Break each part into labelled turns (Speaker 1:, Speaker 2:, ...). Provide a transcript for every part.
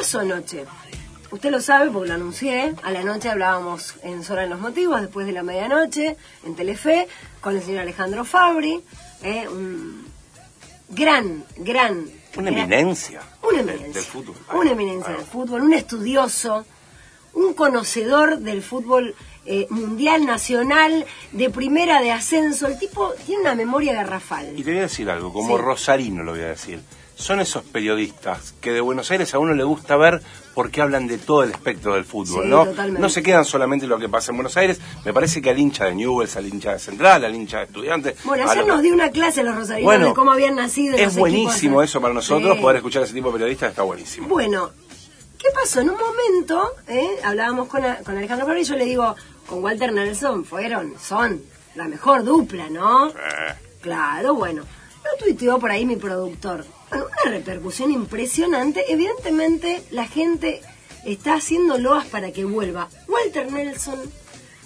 Speaker 1: pasó anoche? Usted lo sabe porque lo anuncié. A la noche hablábamos en Sola en los Motivos, después de la medianoche, en Telefe, con el señor Alejandro Fabri. eh, un gran, gran.
Speaker 2: Una
Speaker 1: gran-
Speaker 2: eminencia.
Speaker 1: Una
Speaker 2: del-
Speaker 1: eminencia.
Speaker 2: Del fútbol.
Speaker 1: Una eminencia del fútbol, un estudioso, un conocedor del fútbol eh, mundial, nacional, de primera, de ascenso. El tipo tiene una memoria garrafal.
Speaker 2: Y te voy a decir algo, como
Speaker 1: Sí.
Speaker 2: Rosarino lo voy a decir. Son esos periodistas que de Buenos Aires a uno le gusta ver porque hablan de todo el espectro del fútbol,
Speaker 1: Sí,
Speaker 2: ¿no?
Speaker 1: totalmente.
Speaker 2: No se quedan solamente en lo que pasa en Buenos Aires. Me parece que al hincha de Newell's, al hincha de Central, al hincha de Estudiantes...
Speaker 1: Bueno, ayer nos dio una clase a los rosarinos
Speaker 2: Bueno,
Speaker 1: de cómo habían nacido los
Speaker 2: Es buenísimo
Speaker 1: equipos.
Speaker 2: eso para nosotros,
Speaker 1: Sí.
Speaker 2: poder escuchar a ese tipo de periodistas está buenísimo.
Speaker 1: Bueno, ¿qué pasó? En un momento, eh, hablábamos con, a- con Alejandro Fabri y yo le digo, con Walter Nelson fueron, son la mejor dupla, ¿no?
Speaker 2: Eh,
Speaker 1: Claro, bueno. Lo tuiteó por ahí mi productor. Una repercusión impresionante. Evidentemente, la gente está haciendo loas para que vuelva. Walter Nelson,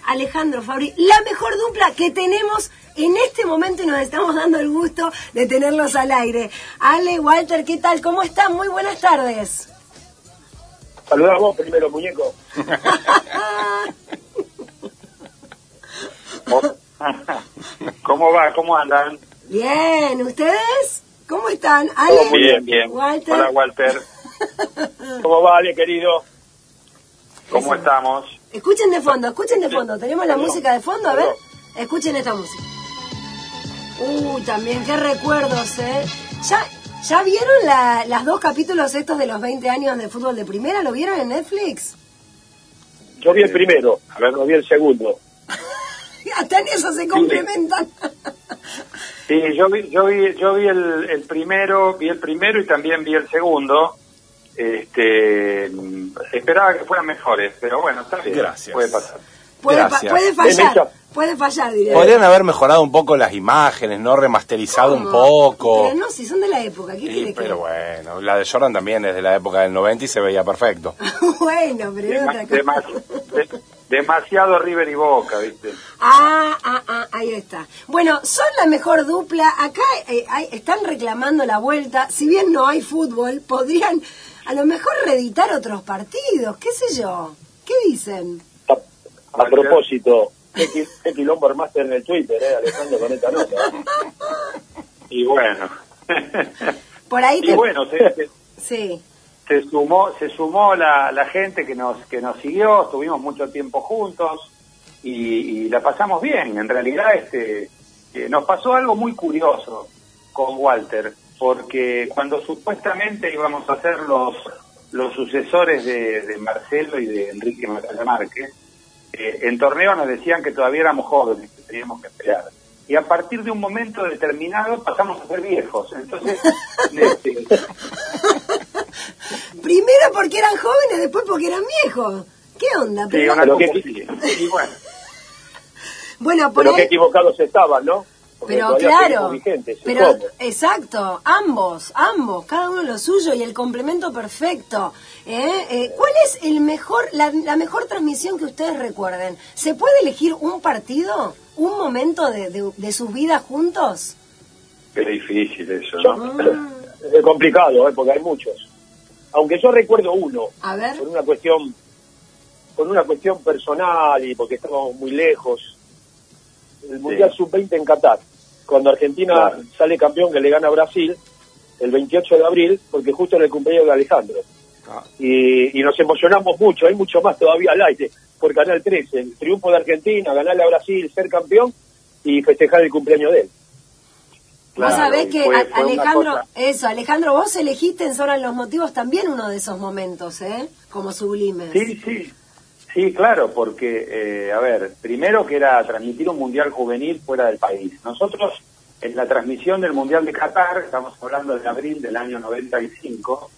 Speaker 1: Alejandro Fabri, la mejor dupla que tenemos en este momento y nos estamos dando el gusto de tenerlos al aire. Ale, Walter, ¿qué tal? ¿Cómo están? Muy buenas tardes.
Speaker 3: Saludás vos primero, muñeco.
Speaker 4: ¿Cómo va? ¿Cómo andan?
Speaker 1: Bien, ¿ustedes? ¿Cómo están? Ale,
Speaker 3: muy
Speaker 4: Bien, bien.
Speaker 1: Walter.
Speaker 4: Hola, Walter.
Speaker 3: ¿Cómo va, Ale, querido?
Speaker 4: ¿Cómo
Speaker 1: Eso.
Speaker 4: estamos?
Speaker 1: Escuchen de fondo, escuchen de fondo. Tenemos la música de fondo, a ver. Escuchen esta música. Uy, también, qué recuerdos, ¿eh? ¿Ya, ya vieron la- las dos capítulos estos de los 20 años de fútbol de primera? ¿Lo vieron en Netflix?
Speaker 3: Yo vi el primero, a ver, no vi el segundo.
Speaker 1: Hasta en eso se complementan.
Speaker 4: Sí, yo vi, yo vi, yo vi el, el primero, vi el primero y también vi el segundo. Este, esperaba que fueran mejores, pero bueno, está bien.
Speaker 2: Gracias.
Speaker 4: Puede pasar.
Speaker 1: Puede, fallar, puede fallar, diría.
Speaker 2: Podrían haber mejorado un poco las imágenes, ¿no? Remasterizado un poco.
Speaker 1: Pero no, si son de la época, ¿qué
Speaker 2: Sí,
Speaker 1: quiere que
Speaker 2: pero bueno, la de Jordan también es de la época del 90 y se veía perfecto.
Speaker 1: bueno, pero es otra cosa.
Speaker 4: de- demasiado River y Boca, ¿viste?
Speaker 1: Ah, ah, ah, ahí está. Bueno, son la mejor dupla. Acá eh, hay- están reclamando la vuelta. Si bien no hay fútbol, podrían a lo mejor reeditar otros partidos, qué sé yo. ¿Qué dicen?
Speaker 3: A, a propósito, qué, qui- qué quilombo armaste en el Twitter, ¿eh, Alejandro, con esta nota?
Speaker 4: Y bueno.
Speaker 1: Por ahí
Speaker 4: y
Speaker 1: te...
Speaker 4: bueno, se, se-
Speaker 1: Sí.
Speaker 4: Se sumó se sumó la, la gente que nos que nos siguió estuvimos mucho tiempo juntos y, y la pasamos bien. En realidad este eh, nos pasó algo muy curioso con Walter porque cuando supuestamente íbamos a ser los los sucesores de, de Marcelo y de Enrique Márquez eh, en torneo nos decían que todavía éramos jóvenes que teníamos que esperar. Y a partir de un momento determinado pasamos a ser viejos. Entonces este,
Speaker 1: Primero porque eran jóvenes, después porque eran viejos. ¿Qué onda?
Speaker 4: Sí, una. Y bueno,
Speaker 1: bueno, por
Speaker 3: Pero qué equivocados estaban, ¿no? Porque
Speaker 1: Pero claro,
Speaker 3: seguimos vigentes, ¿y
Speaker 1: pero exacto, ambos, ambos, cada uno lo suyo y el complemento perfecto. ¿eh? Eh, ¿Cuál es el mejor, la, la mejor transmisión que ustedes recuerden? ¿Se puede elegir un partido, un momento de, de- de sus vidas juntos?
Speaker 4: qué difícil eso, ¿no?
Speaker 3: Es complicado, ¿eh? porque hay muchos. Aunque yo recuerdo uno,
Speaker 1: A ver,
Speaker 3: por una cuestión por una cuestión personal y porque estamos muy lejos. El mundial sub-20 en Qatar cuando Argentina
Speaker 4: Claro.
Speaker 3: sale campeón que le gana a Brasil el 28 de abril porque justo era el cumpleaños de Alejandro.
Speaker 2: Ah.
Speaker 3: y, y nos emocionamos mucho hay mucho más todavía al aire por Canal 13 el triunfo de Argentina ganarle a Brasil ser campeón y festejar el cumpleaños de él
Speaker 1: vos
Speaker 4: Claro,
Speaker 1: sabés
Speaker 4: y
Speaker 1: que
Speaker 4: fue- fue
Speaker 1: Alejandro, eso, Alejandro, vos elegiste en Sobran los Motivos también uno de esos momentos, ¿eh? Como sublimes.
Speaker 4: Sí, sí, sí, claro, porque, eh, a ver, primero que era transmitir un mundial juvenil fuera del país. Nosotros, en la transmisión del mundial de Qatar, estamos hablando de abril del año 95,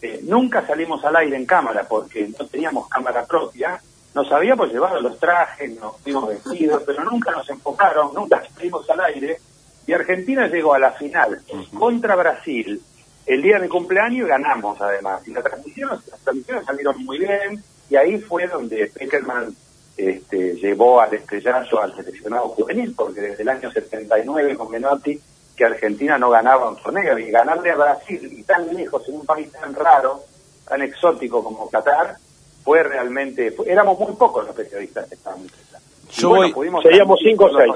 Speaker 4: eh, nunca salimos al aire en cámara porque no teníamos cámara propia. Nos habíamos llevado los trajes, nos fuimos vestidos, pero nunca nos enfocaron, nunca salimos al aire. Y Argentina llegó a la final contra Brasil el día de mi cumpleaños y ganamos además. Y la transmisión, las transmisiones salieron muy bien y ahí fue donde Peckerman este, llevó al estrellazo al seleccionado juvenil, porque desde el año 79 con Menotti que Argentina no ganaba un torneo y ganarle a Brasil y tan lejos en un país tan raro tan exótico como Qatar, fue realmente, éramos muy pocos los periodistas que estábamos
Speaker 2: Yo voy-
Speaker 3: Seríamos cinco o seis.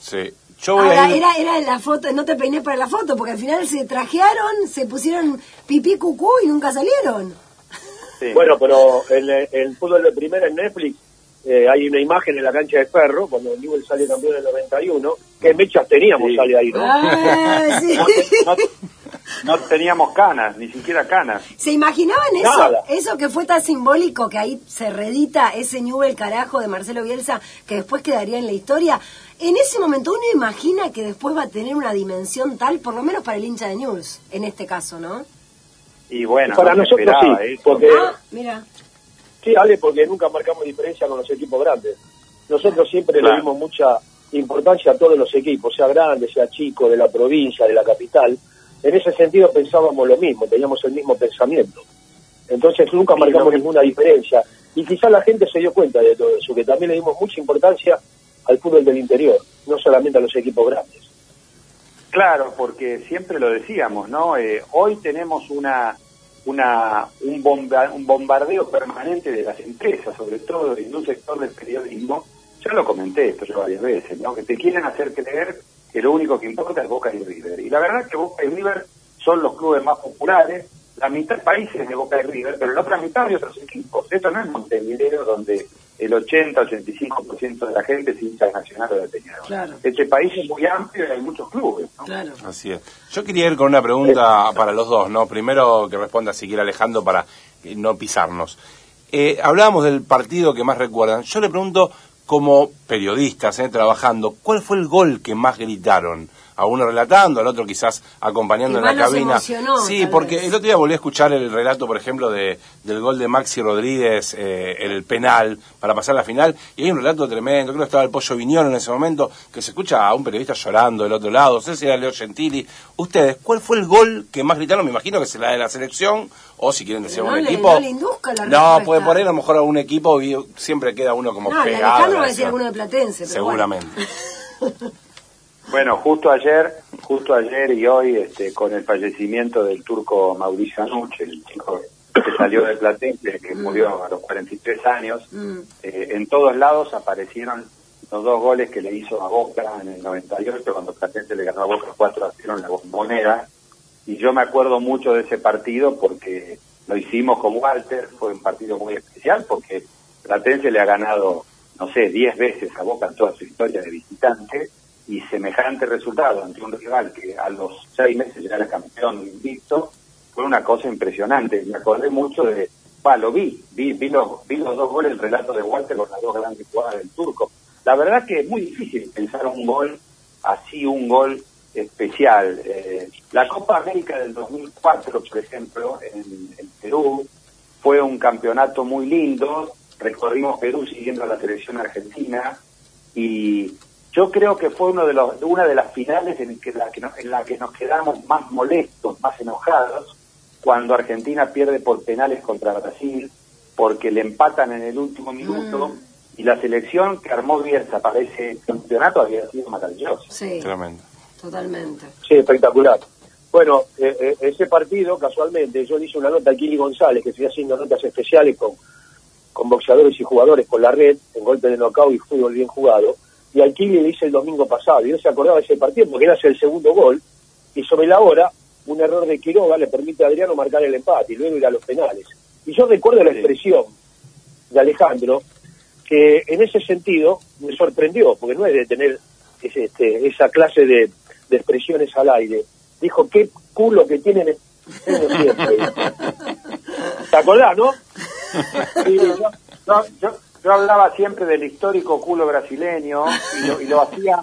Speaker 2: Sí. Yo voy
Speaker 1: Ahora,
Speaker 2: a ir...
Speaker 1: era, era la foto, no te peiné para la foto, porque al final se trajearon, se pusieron pipí cucú y nunca salieron.
Speaker 4: Sí.
Speaker 3: Bueno, pero el, el fútbol de primera en Netflix eh, hay una imagen en la cancha de Ferro, cuando Newell sale campeón en el 91, que mechas teníamos,
Speaker 4: Sí.
Speaker 3: sale ahí, ¿no?
Speaker 1: Ah, sí.
Speaker 4: no, no teníamos canas, ni siquiera canas.
Speaker 1: ¿Se imaginaban eso?
Speaker 3: Nada.
Speaker 1: Eso que fue tan simbólico que ahí se redita ese Newell carajo de Marcelo Bielsa que después quedaría en la historia. En ese momento uno imagina que después va a tener una dimensión tal, por lo menos para el hincha de News, en este caso, ¿no?
Speaker 4: Y bueno,
Speaker 3: Para
Speaker 4: no se
Speaker 3: nosotros
Speaker 4: esperaba
Speaker 3: sí,
Speaker 4: eso.
Speaker 3: porque-
Speaker 1: Ah, mira.
Speaker 3: Sí, Ale, porque nunca marcamos diferencia con los equipos grandes. Nosotros siempre
Speaker 4: Claro.
Speaker 3: le dimos mucha importancia a todos los equipos, sea grande, sea chico, de la provincia, de la capital. En ese sentido pensábamos lo mismo, teníamos el mismo pensamiento. Entonces nunca
Speaker 4: Sí,
Speaker 3: marcamos ninguna diferencia. Y quizás la gente se dio cuenta de todo eso, que también le dimos mucha importancia al fútbol del interior, no solamente a los equipos grandes.
Speaker 4: Claro, porque siempre lo decíamos, ¿no? Eh, hoy tenemos una, una un, bomba- un bombardeo permanente de las empresas, sobre todo en un sector del periodismo. Ya lo comenté esto yo varias veces, ¿no? Que te quieren hacer creer que lo único que importa es Boca y River. Y la verdad es que Boca y River son los clubes más populares, la mitad del país es de Boca y River, pero la otra mitad de otros equipos. Esto no es Montevideo donde el 80-85% de la gente es hincha Nacional o de Peñarol.
Speaker 1: Claro.
Speaker 4: Este país es muy amplio y hay muchos clubes, ¿no?
Speaker 1: Claro.
Speaker 2: Así es. Yo quería ir con una pregunta para los dos, ¿no? Primero que responda si quiere Alejandro para no pisarnos. Eh, hablábamos del partido que más recuerdan. Yo le pregunto, como periodistas, eh, trabajando, ¿cuál fue el gol que más gritaron? A uno relatando, al otro quizás acompañando en la cabina.
Speaker 1: emocionó,
Speaker 2: sí, porque
Speaker 1: vez.
Speaker 2: el otro día volví a escuchar el relato, por ejemplo, de, del gol de Maxi Rodríguez, eh, el penal, para pasar la final, y hay un relato tremendo, creo que estaba el Pollo Viñón en ese momento, que se escucha a un periodista llorando del otro lado, no sé si era Leo Gentili. Ustedes, ¿cuál fue el gol que más gritaron? Me imagino que es la de la selección, o si quieren decir un
Speaker 1: no le-
Speaker 2: equipo.
Speaker 1: no le induzca la
Speaker 2: No, puede por ahí a lo mejor a un equipo siempre queda uno como
Speaker 1: No,
Speaker 2: pegado. A
Speaker 1: va a decir alguno de Platense. pero
Speaker 2: Seguramente.
Speaker 1: bueno.
Speaker 4: Bueno, justo ayer, justo ayer y hoy, este, con el fallecimiento del turco Mauricio Anuche, el chico que salió de Platense, que murió a los 43 años,
Speaker 1: Mm.
Speaker 4: eh, en todos lados aparecieron los dos goles que le hizo a Boca en el 98, cuando Platense le ganó a Boca 4 a 0 en la bombonera. Y yo me acuerdo mucho de ese partido porque lo hicimos con Walter, fue un partido muy especial porque Platense le ha ganado, no sé, 10 veces a Boca en toda su historia de visitante y semejante resultado ante un rival que a los seis meses ya era campeón invicto, fue una cosa impresionante. Me acordé mucho de, bah, lo vi, vi, vi, los, vi los dos goles, el relato de Walter con las dos grandes jugadas del turco. La verdad que es muy difícil pensar un gol así, un gol especial. Eh, la Copa América del 2004, por ejemplo, en, en Perú, fue un campeonato muy lindo. Recorrimos Perú siguiendo a la selección argentina y yo creo que fue uno de los, una de las finales en, que la que nos, en la que nos quedamos más molestos, más enojados, cuando Argentina pierde por penales contra Brasil, porque le empatan en el último minuto y la selección que armó Bielsa para ese campeonato había sido maravillosa.
Speaker 1: Sí,
Speaker 2: Tremendo.
Speaker 1: totalmente.
Speaker 3: Sí, espectacular. Bueno, eh, eh, ese partido, casualmente, yo le hice una nota a Kili González, que estoy haciendo notas especiales con, con boxeadores y jugadores por la red, en golpe de knockout y fútbol bien jugado. Y al Kili le hice el domingo pasado, y él se acordaba de ese partido porque era el segundo gol, y sobre la hora, un error de Quiroga le permite a Adriano marcar el empate y luego ir a los penales. Y yo recuerdo la expresión de Alejandro, que en ese sentido me sorprendió, porque no es de tener ese- este, esa clase de, de expresiones al aire. Dijo, qué culo que tienen ustedes siempre. ¿Te acordás, no?
Speaker 4: Sí, yo, yo- yo- yo hablaba siempre del histórico culo brasileño y lo, y lo hacía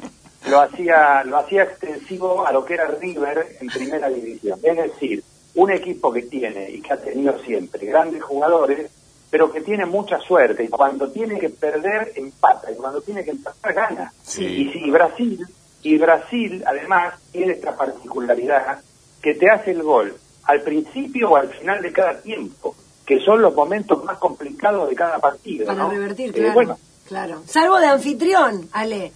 Speaker 4: lo hacía lo hacía extensivo a lo que era River en primera división. Es decir un equipo que tiene y que ha tenido siempre grandes jugadores pero que tiene mucha suerte y cuando tiene que perder empata y cuando tiene que empatar gana.
Speaker 2: Sí.
Speaker 4: y si Brasil y Brasil además tiene esta particularidad que te hace el gol al principio o al final de cada tiempo que son los momentos más complicados de cada partido
Speaker 1: Para
Speaker 4: ¿no?
Speaker 1: revertir,
Speaker 4: Eh,
Speaker 1: claro.
Speaker 4: bueno,
Speaker 1: claro. Salvo de anfitrión, Ale.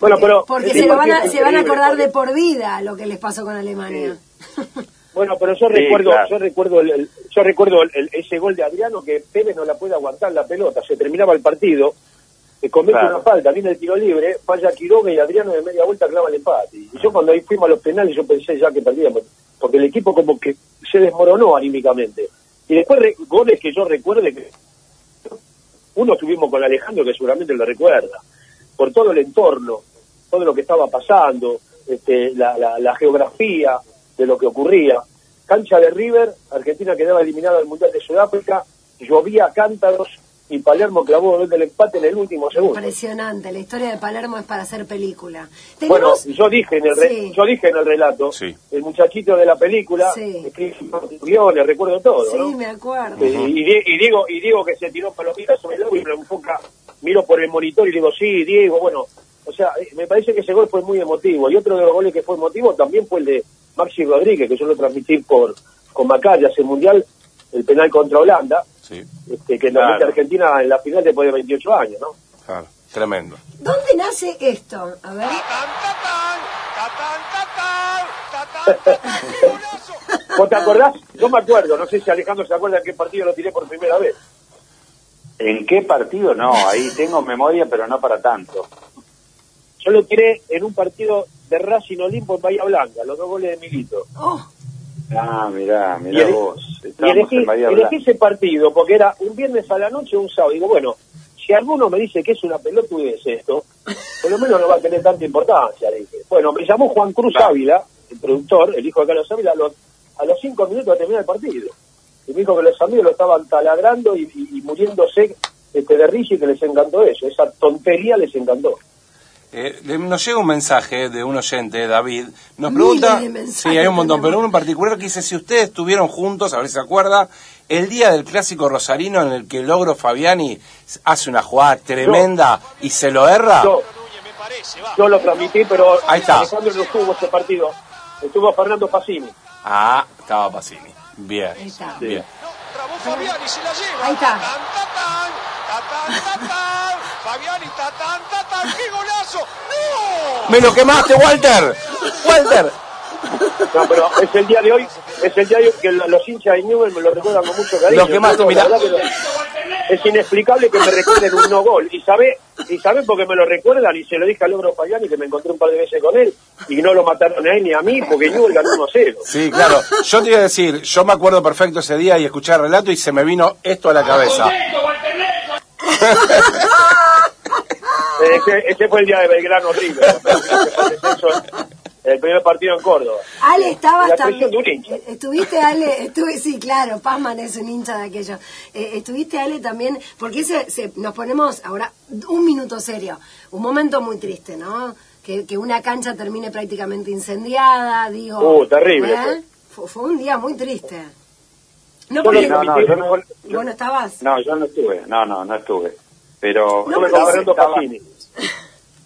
Speaker 3: Bueno, pero
Speaker 1: Porque se, lo van a, se van a acordar de
Speaker 3: porque-
Speaker 1: por vida lo que les pasó con Alemania.
Speaker 3: Bueno, pero yo
Speaker 4: Sí,
Speaker 3: recuerdo,
Speaker 4: claro.
Speaker 3: yo recuerdo el, el- yo recuerdo el- ese gol de Adriano que Tevez no la puede aguantar la pelota, se terminaba el partido, se comete
Speaker 4: Claro.
Speaker 3: una falta, viene el tiro libre, falla Quiroga y Adriano de media vuelta clava el empate. Y yo cuando ahí fuimos a los penales yo pensé ya que perdíamos, porque el equipo como que se desmoronó anímicamente. Y después goles que yo recuerde que uno estuvimos con Alejandro que seguramente lo recuerda, por todo el entorno, todo lo que estaba pasando, este, la, la- la geografía de lo que ocurría. Cancha de River, Argentina quedaba eliminada del Mundial de Sudáfrica, llovía cántaros y Palermo clavó el gol del empate en el último segundo.
Speaker 1: Impresionante, la historia de Palermo es para hacer película.
Speaker 3: Bueno, yo dije en el re-
Speaker 1: Sí.
Speaker 3: yo dije en el relato,
Speaker 2: Sí.
Speaker 3: el muchachito de la película,
Speaker 1: Sí.
Speaker 3: escribe guiones, recuerdo todo,
Speaker 1: Sí,
Speaker 3: ¿no?
Speaker 1: me acuerdo.
Speaker 3: Eh, y, Die- y Diego y Diego que se tiró palomitas me lo y me enfoca miro por el monitor y digo sí Diego bueno o sea eh, me parece que ese gol fue muy emotivo y otro de los goles que fue emotivo también fue el de Maxi Rodríguez que yo lo transmití por con Macaya ese mundial el penal contra Holanda
Speaker 2: Sí,
Speaker 3: este, que nos
Speaker 4: Claro.
Speaker 3: mete Argentina en la final después de 28 años no
Speaker 2: claro, tremendo.
Speaker 1: ¿Dónde nace esto? A ver.
Speaker 3: ¿Vos te acordás? Yo me acuerdo, no sé si Alejandro se acuerda en qué partido lo tiré por primera vez.
Speaker 4: ¿En qué partido? No, ahí tengo memoria, pero no para tanto.
Speaker 3: Yo lo tiré en un partido de Racing Olimpo en Bahía Blanca, los dos goles de Milito.
Speaker 1: Oh,
Speaker 4: Ah, mirá,
Speaker 3: Y,
Speaker 4: mirá
Speaker 3: ele-
Speaker 4: vos.
Speaker 3: y elegí, ese partido porque era un viernes a la noche o un sábado. Digo, bueno, si alguno me dice que es una pelotudez esto, por lo menos no va a tener tanta importancia. Dije. Bueno, me llamó Juan Cruz
Speaker 4: Claro.
Speaker 3: Ávila, el productor, el hijo de Carlos Ávila, a los, a los cinco minutos de terminar el partido. Y me dijo que los amigos lo estaban taladrando y, y- y muriéndose este, de risa y que les encantó eso. Esa tontería les encantó.
Speaker 2: Eh, nos llega un mensaje de un oyente, David, nos
Speaker 1: Miles
Speaker 2: pregunta, sí, hay un montón, pero uno en particular que dice, si ustedes estuvieron juntos, a ver si se acuerda, el día del clásico rosarino en el que Logro Fabiani hace una jugada tremenda y se lo erra,
Speaker 3: Yo, yo lo transmití, pero
Speaker 2: Ahí está.
Speaker 3: Alejandro no estuvo ese partido. Estuvo Fernando Pacini.
Speaker 2: ah, estaba Pacini. Bien,
Speaker 1: Ahí está.
Speaker 2: bien.
Speaker 5: Trabó Fabiani, se la lleva.
Speaker 1: Ahí está.
Speaker 5: Fabiani, ¡Qué golazo! ¡No!
Speaker 2: ¡Me lo quemaste, Walter! ¡Walter!
Speaker 3: No, pero es el día de hoy, es el día de hoy que lo- los hinchas de Newell me lo recuerdan con mucho cariño.
Speaker 2: Lo que más,
Speaker 3: Yo, la
Speaker 2: mirá.
Speaker 3: es inexplicable que me recuerden un no gol. Y sabe, y saben por qué me lo recuerdan, y se lo dije a Logro Payani que me encontré un par de veces con él, y no lo mataron a él ni a mí, porque Newell ganó 1-0.
Speaker 2: Sí, claro. Yo te iba a decir, yo me acuerdo perfecto ese día y escuché el relato y se me vino esto a la cabeza.
Speaker 3: Ese, ese fue el día de Belgrano River. El primer partido en Córdoba.
Speaker 1: Ale, estabas
Speaker 3: La
Speaker 1: también.
Speaker 3: de un hincha.
Speaker 1: eh, Estuviste, Ale, estuve, sí, claro, Pazman es un hincha de aquello. Eh, estuviste, Ale, también, porque se, se- nos ponemos ahora un minuto serio, un momento muy triste, ¿no? Que, que una cancha termine prácticamente incendiada, digo.
Speaker 3: Uh, terrible
Speaker 1: ¿eh? Fue, fue un día muy triste. No,
Speaker 3: Yo
Speaker 1: porque,
Speaker 4: No, no, yo no,
Speaker 1: bueno, estabas.
Speaker 4: no, yo no estuve. No, no, no estuve. Pero
Speaker 1: No,
Speaker 3: Yo
Speaker 1: pero
Speaker 3: estaba
Speaker 4: estaba-.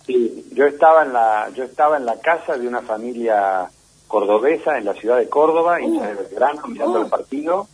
Speaker 4: Sí, yo estaba en la yo estaba en la casa de una familia cordobesa en la ciudad de Córdoba, hincha de Belgrano, mirando
Speaker 1: Uh.
Speaker 4: el partido.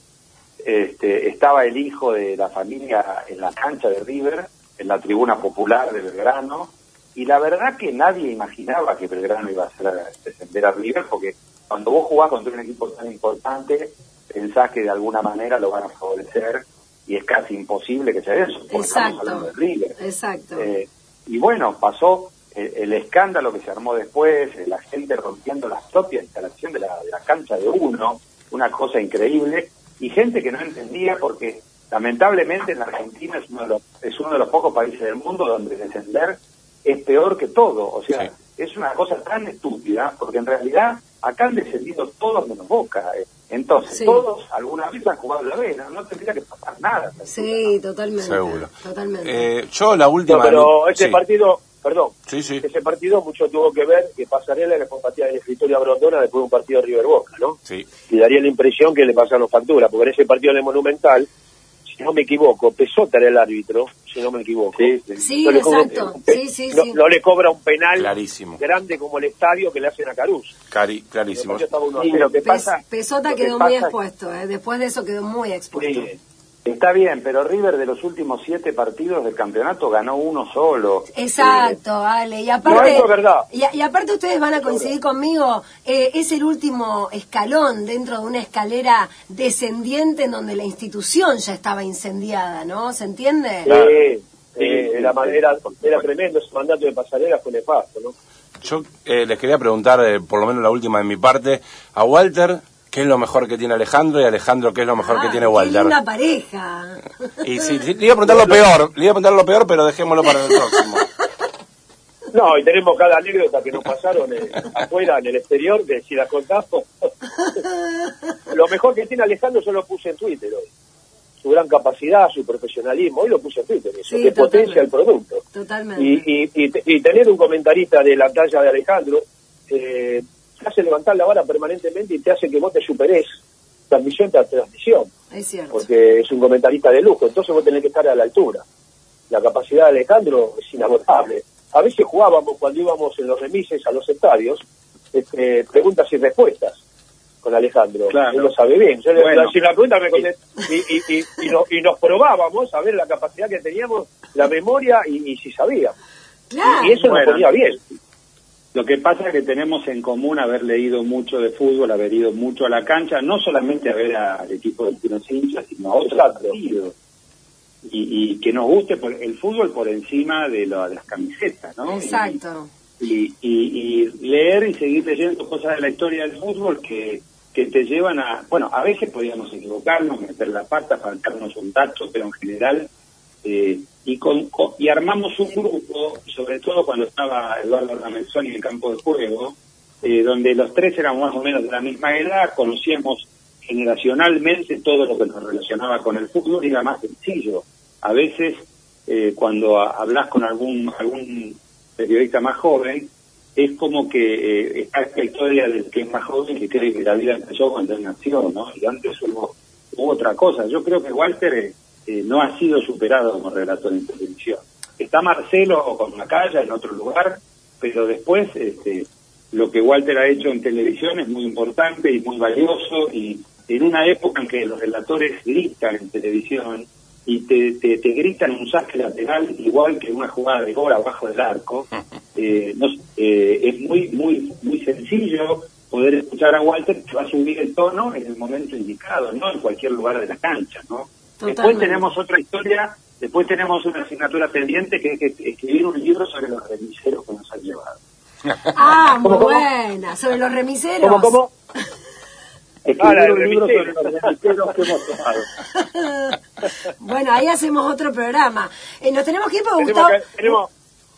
Speaker 4: Este, estaba el hijo de la familia en la cancha de River, en la tribuna popular de Belgrano, y la verdad que nadie imaginaba que Belgrano iba a hacer descender a River, porque cuando vos jugás contra un equipo tan importante, pensás que de alguna manera lo van a favorecer, y es casi imposible que sea eso, porque estamos hablando
Speaker 1: Exacto.
Speaker 4: de River.
Speaker 1: Exacto.
Speaker 4: Eh, y bueno, pasó el, el escándalo que se armó después, eh, la gente rompiendo las propias instalaciones de la, de la cancha de uno, una cosa increíble, y gente que no entendía porque lamentablemente en la Argentina es uno de los, es uno de los pocos países del mundo donde descender es peor que todo. O sea,
Speaker 2: Sí.
Speaker 4: es una cosa tan estúpida, porque en realidad acá han descendido todos menos Boca. eh. Entonces,
Speaker 1: Sí.
Speaker 4: todos alguna vez han jugado la vez, no, tendría que pasar nada.
Speaker 1: Sí, totalmente.
Speaker 2: Seguro.
Speaker 1: Totalmente.
Speaker 2: Eh, yo la última...
Speaker 3: No, pero ese
Speaker 2: sí.
Speaker 3: partido, perdón,
Speaker 2: Sí, sí,
Speaker 3: ese partido mucho tuvo que ver que Pasarela le compartía en la escritorio a Brondona después de un partido de River Boca, ¿no?
Speaker 2: sí.
Speaker 3: Y daría la impresión que le pasaron factura, porque en ese partido de Monumental, si no me equivoco, Pesota era el árbitro, si no me equivoco.
Speaker 4: Sí, sí.
Speaker 3: No cobra-
Speaker 1: exacto. Sí, sí,
Speaker 3: no,
Speaker 1: sí.
Speaker 3: no le cobra un penal
Speaker 2: Clarísimo.
Speaker 3: grande como el estadio que le hacen a Caruz.
Speaker 2: Cari- clarísimo.
Speaker 3: El partido estaba 1 a
Speaker 4: Sí,
Speaker 3: 0.
Speaker 4: lo que
Speaker 1: Pes-
Speaker 4: pasa...
Speaker 1: Pesota
Speaker 4: lo que
Speaker 1: quedó muy expuesto, ¿eh? después de eso quedó muy expuesto.
Speaker 4: Está bien, pero River de los últimos siete partidos del campeonato ganó uno solo.
Speaker 1: Exacto, Ale. Y aparte,
Speaker 3: No, eso es verdad.
Speaker 1: Y, y aparte ustedes van a coincidir conmigo, eh, es el último escalón dentro de una escalera descendiente en donde la institución ya estaba incendiada, ¿no? ¿Se entiende?
Speaker 3: Sí, eh,
Speaker 4: Sí,
Speaker 3: era,
Speaker 4: sí,
Speaker 3: era,
Speaker 4: sí.
Speaker 3: era tremendo, ese mandato de pasarela fue nefasto, ¿no?
Speaker 2: Yo eh, les quería preguntar, eh, por lo menos la última de mi parte, a Walter, ¿qué es lo mejor que tiene Alejandro? Y Alejandro, ¿qué es lo mejor que
Speaker 1: Ah,
Speaker 2: tiene Walter?
Speaker 1: linda pareja.
Speaker 2: Y sí, sí, le iba a preguntar lo peor, le iba a preguntar lo peor, pero dejémoslo para el próximo.
Speaker 3: No, y tenemos cada anécdota que nos pasaron eh, afuera, en el exterior, que si la contamos. lo mejor que tiene Alejandro yo lo puse en Twitter hoy. Su gran capacidad, su profesionalismo, hoy lo puse en Twitter, eso,
Speaker 1: Sí,
Speaker 3: que potencia el producto.
Speaker 1: Totalmente.
Speaker 3: Y, y, y, y tener un comentarista de la talla de Alejandro eh, te hace levantar la vara permanentemente y te hace que vos te superes transmisión tras transmisión,
Speaker 1: es cierto.
Speaker 3: porque es un comentarista de lujo, entonces vos tenés que estar a la altura. La capacidad de Alejandro es inagotable. A veces jugábamos cuando íbamos en los remises a los estadios, este, preguntas y respuestas con Alejandro.
Speaker 4: Claro.
Speaker 3: Él lo sabe bien. Yo le
Speaker 4: Bueno.
Speaker 3: si la pregunta me contest- y, y, y, y, no- y nos probábamos a ver la capacidad que teníamos, la memoria y, y si sabíamos.
Speaker 1: Claro.
Speaker 3: Y eso
Speaker 4: Bueno.
Speaker 3: nos ponía bien.
Speaker 4: Lo que pasa es que tenemos en común haber leído mucho de fútbol, haber ido mucho a la cancha, no solamente a ver al equipo del Tiro Hinchas, sino a otros partidos. Y, y que nos guste por- el fútbol por encima de, lo- de las camisetas, ¿no?
Speaker 1: Exacto.
Speaker 4: Y, y- y leer y seguir leyendo cosas de la historia del fútbol que, que te llevan a, bueno, a veces podíamos equivocarnos, meter la pata, faltarnos un tacho, pero en general, eh, y, con, y armamos un grupo, sobre todo cuando estaba Eduardo Ramenzoni en el campo de juego, eh, donde los tres éramos más o menos de la misma edad, conocíamos generacionalmente todo lo que nos relacionaba con el fútbol y era más sencillo. A veces, eh, cuando hablas con algún, algún periodista más joven, es como que eh, está esta historia del que es más joven que cree que la vida empezó cuando él nació, ¿no? Y antes hubo, hubo otra cosa. Yo creo que Walter eh, no ha sido superado como relator en televisión. Está Marcelo con Macaya en otro lugar, pero después este, lo que Walter ha hecho en televisión es muy importante y muy valioso y en una época en que los relatores gritan en televisión y te, te, te gritan un saque lateral igual que una jugada de gol abajo del arco, eh, no- eh, es muy muy muy sencillo poder escuchar a Walter que va a subir el tono en el momento indicado, no en cualquier lugar de la cancha, ¿no? Después tenemos otra historia, después tenemos una asignatura pendiente que es que escribir un libro sobre los remiseros que nos han llevado.
Speaker 1: Ah, muy buena. Sobre los remiseros.
Speaker 3: ¿Cómo, cómo?
Speaker 4: Escribir
Speaker 3: Ah,
Speaker 4: un libro sobre los remiseros que hemos tomado.
Speaker 1: Bueno, ahí hacemos otro programa. Eh, nos tenemos que ir porque
Speaker 3: Tenemos,
Speaker 1: Gustavo...
Speaker 3: que- tenemos,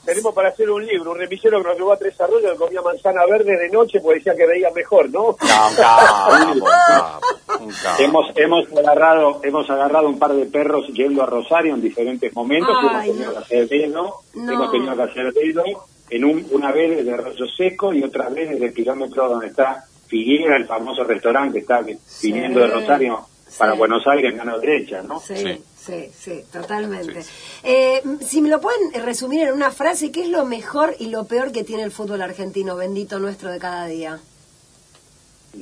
Speaker 3: tenemos para hacer un libro, un remisero que nos llevó a tres arroyos que comía manzana verde de noche porque decía que veía mejor, ¿no?
Speaker 2: No, un capo, un capo, un capo.
Speaker 4: Hemos, hemos agarrado, hemos agarrado un par de perros yendo a Rosario en diferentes momentos,
Speaker 1: Ay,
Speaker 4: hemos tenido
Speaker 1: no.
Speaker 4: que hacer dedo,
Speaker 1: No.
Speaker 4: hemos tenido que hacer dedo, en un, una vez desde Arroyo Seco y otra vez desde el kilómetro donde está Figuera, el famoso restaurante que está
Speaker 1: Sí.
Speaker 4: viniendo de Rosario para
Speaker 1: Sí.
Speaker 4: Buenos Aires en mano derecha, ¿no?
Speaker 1: Sí,
Speaker 2: Sí.
Speaker 1: sí, sí, totalmente.
Speaker 2: Sí,
Speaker 1: Eh, si me lo pueden resumir en una frase, ¿qué es lo mejor y lo peor que tiene el fútbol argentino, bendito nuestro de cada día?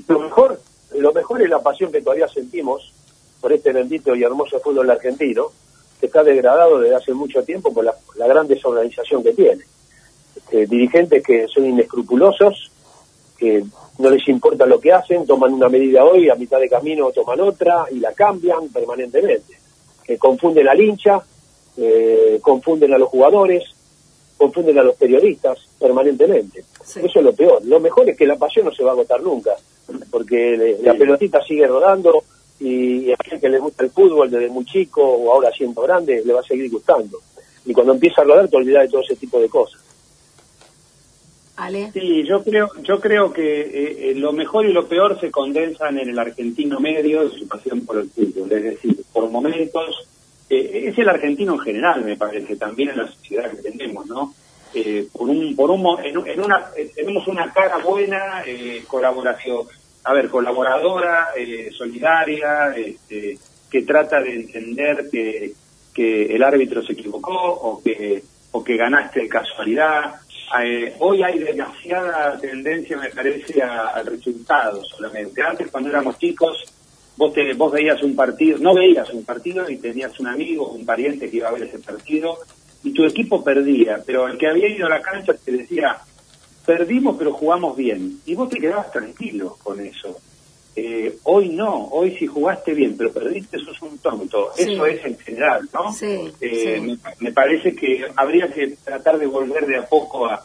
Speaker 3: Lo mejor, lo mejor es la pasión que todavía sentimos por este bendito y hermoso fútbol argentino, que está degradado desde hace mucho tiempo por la, la gran desorganización que tiene. Este, dirigentes que son inescrupulosos, que no les importa lo que hacen, toman una medida hoy, a mitad de camino toman otra y la cambian permanentemente. Que confunden al hincha, eh, confunden a los jugadores, confunden a los periodistas permanentemente.
Speaker 1: Sí.
Speaker 3: Eso es lo peor. Lo mejor es que la pasión no se va a agotar nunca, porque le- la pelotita sigue rodando y a aquel que le gusta el fútbol desde muy chico o ahora siendo grande le va a seguir gustando. Y cuando empieza a rodar te olvidas de todo ese tipo de cosas.
Speaker 4: Sí, yo creo, yo creo que eh, eh, lo mejor y lo peor se condensan en el argentino medio de su pasión por el fútbol. Es decir, por momentos, eh, es el argentino en general, me parece, también en la sociedad que tenemos, ¿no? Eh, por un, por un, en, en una, tenemos una cara buena, colaboración, a ver, colaboradora, solidaria, este, que trata de entender que, que el árbitro se equivocó o que, o que ganaste de casualidad. Eh, hoy hay demasiada tendencia, me parece, al resultado solamente. Antes, cuando éramos chicos, vos, te, vos veías un partido, no veías un partido y tenías un amigo, un pariente que iba a ver ese partido y tu equipo perdía, pero el que había ido a la cancha te decía, perdimos pero jugamos bien. Y vos te quedabas tranquilo con eso. Eh, hoy no, hoy si jugaste bien, pero perdiste, sos un tonto.
Speaker 1: Sí.
Speaker 4: Eso es en general, ¿no?
Speaker 1: Sí,
Speaker 4: Eh,
Speaker 1: sí.
Speaker 4: Me, me parece que habría que tratar de volver de a poco a,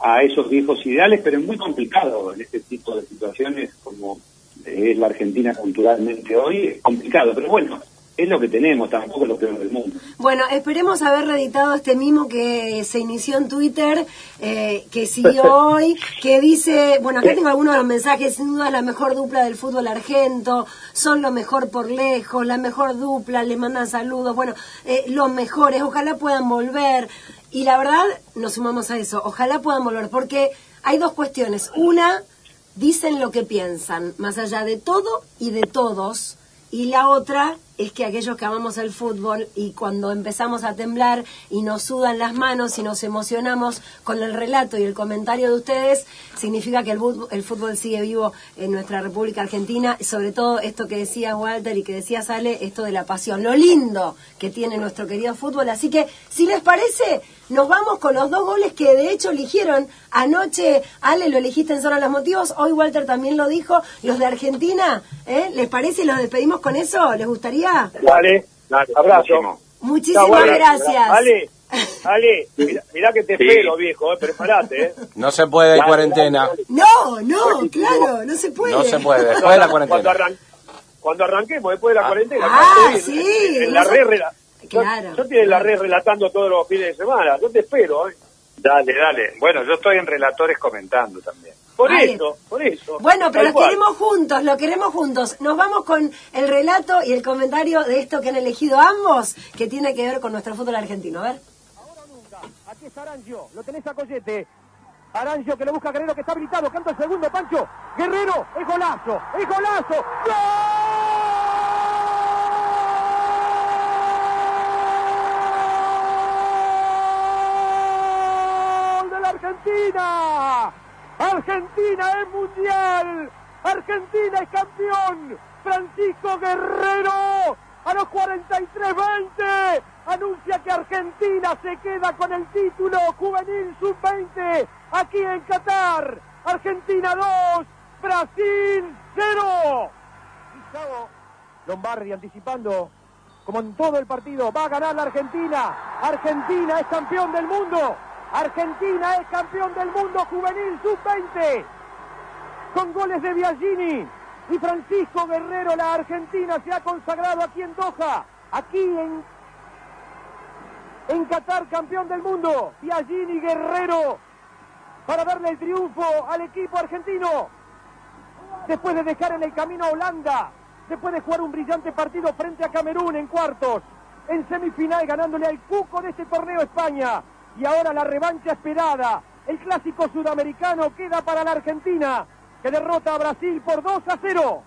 Speaker 4: a esos viejos ideales, pero es muy complicado en este tipo de situaciones como es la Argentina culturalmente hoy, es complicado, pero bueno, es lo que tenemos, tampoco es lo peor del mundo.
Speaker 1: Bueno, esperemos haber reeditado este mimo que se inició en Twitter, eh, que siguió hoy, que dice, bueno, acá tengo algunos de los mensajes, sin duda la mejor dupla del fútbol argento, son lo mejor por lejos, la mejor dupla, les mandan saludos, bueno, eh, los mejores, ojalá puedan volver. Y la verdad, nos sumamos a eso, ojalá puedan volver, porque hay dos cuestiones. Una, dicen lo que piensan, más allá de todo y de todos. Y la otra es que aquellos que amamos el fútbol y cuando empezamos a temblar y nos sudan las manos y nos emocionamos con el relato y el comentario de ustedes, significa que el fútbol, sigue vivo en nuestra República Argentina, sobre todo esto que decía Walter y que decía Sale, esto de la pasión, lo lindo que tiene nuestro querido fútbol. Así que, si les parece, nos vamos con los dos goles que de hecho eligieron anoche. Ale, lo elegiste en Zona Los Motivos, hoy Walter también lo dijo, los de Argentina. ¿eh? ¿Les parece los despedimos con eso? ¿Les gustaría?
Speaker 3: Dale, dale, abrazo.
Speaker 1: Muchísimas gracias.
Speaker 3: Ale, Ale, mirá, mirá que te espero, viejo, eh, preparate, eh.
Speaker 2: No se puede, hay
Speaker 3: Dale,
Speaker 2: cuarentena.
Speaker 1: No, no, claro, no se puede.
Speaker 2: No se puede, después de la
Speaker 3: Cuando,
Speaker 2: cuarentena.
Speaker 3: arran- cuando arranquemos después de la cuarentena.
Speaker 1: Ah, sí,
Speaker 3: En la
Speaker 1: no
Speaker 3: red, yo-
Speaker 1: Claro.
Speaker 3: Yo, estoy en la red relatando todos los fines de semana. Yo te espero, eh.
Speaker 4: Dale, dale. Bueno, yo estoy en relatores comentando también.
Speaker 3: Por eso, por eso.
Speaker 1: Bueno, pero los queremos juntos, lo queremos juntos. Nos vamos con el relato y el comentario de esto que han elegido ambos, que tiene que ver con nuestro fútbol argentino. A ver.
Speaker 6: Aquí está Arancio, lo tenés a Coyete. Arancio que lo busca Guerrero que está habilitado, canta el segundo, Pancho. Guerrero, es golazo, es golazo. ¡Gol de la Argentina! Es mundial. Argentina es campeón. Francisco Guerrero a los 43-20 anuncia que Argentina se queda con el título juvenil sub-20 aquí en Qatar. Argentina 2, Brasil 0. Gustavo Lombardi anticipando, como en todo el partido, va a ganar la Argentina. Argentina es campeón del mundo. Argentina es campeón del mundo juvenil sub-20. Con goles de Biagini y Francisco Guerrero, la Argentina se ha consagrado aquí en Doha, aquí en, en Qatar, campeón del mundo. Biagini Guerrero para darle el triunfo al equipo argentino. Después de dejar en el camino a Holanda, después de jugar un brillante partido frente a Camerún en cuartos, en semifinal ganándole al cuco de este torneo España. Y ahora la revancha esperada. El clásico sudamericano queda para la Argentina, que derrota a Brasil por 2 a 0.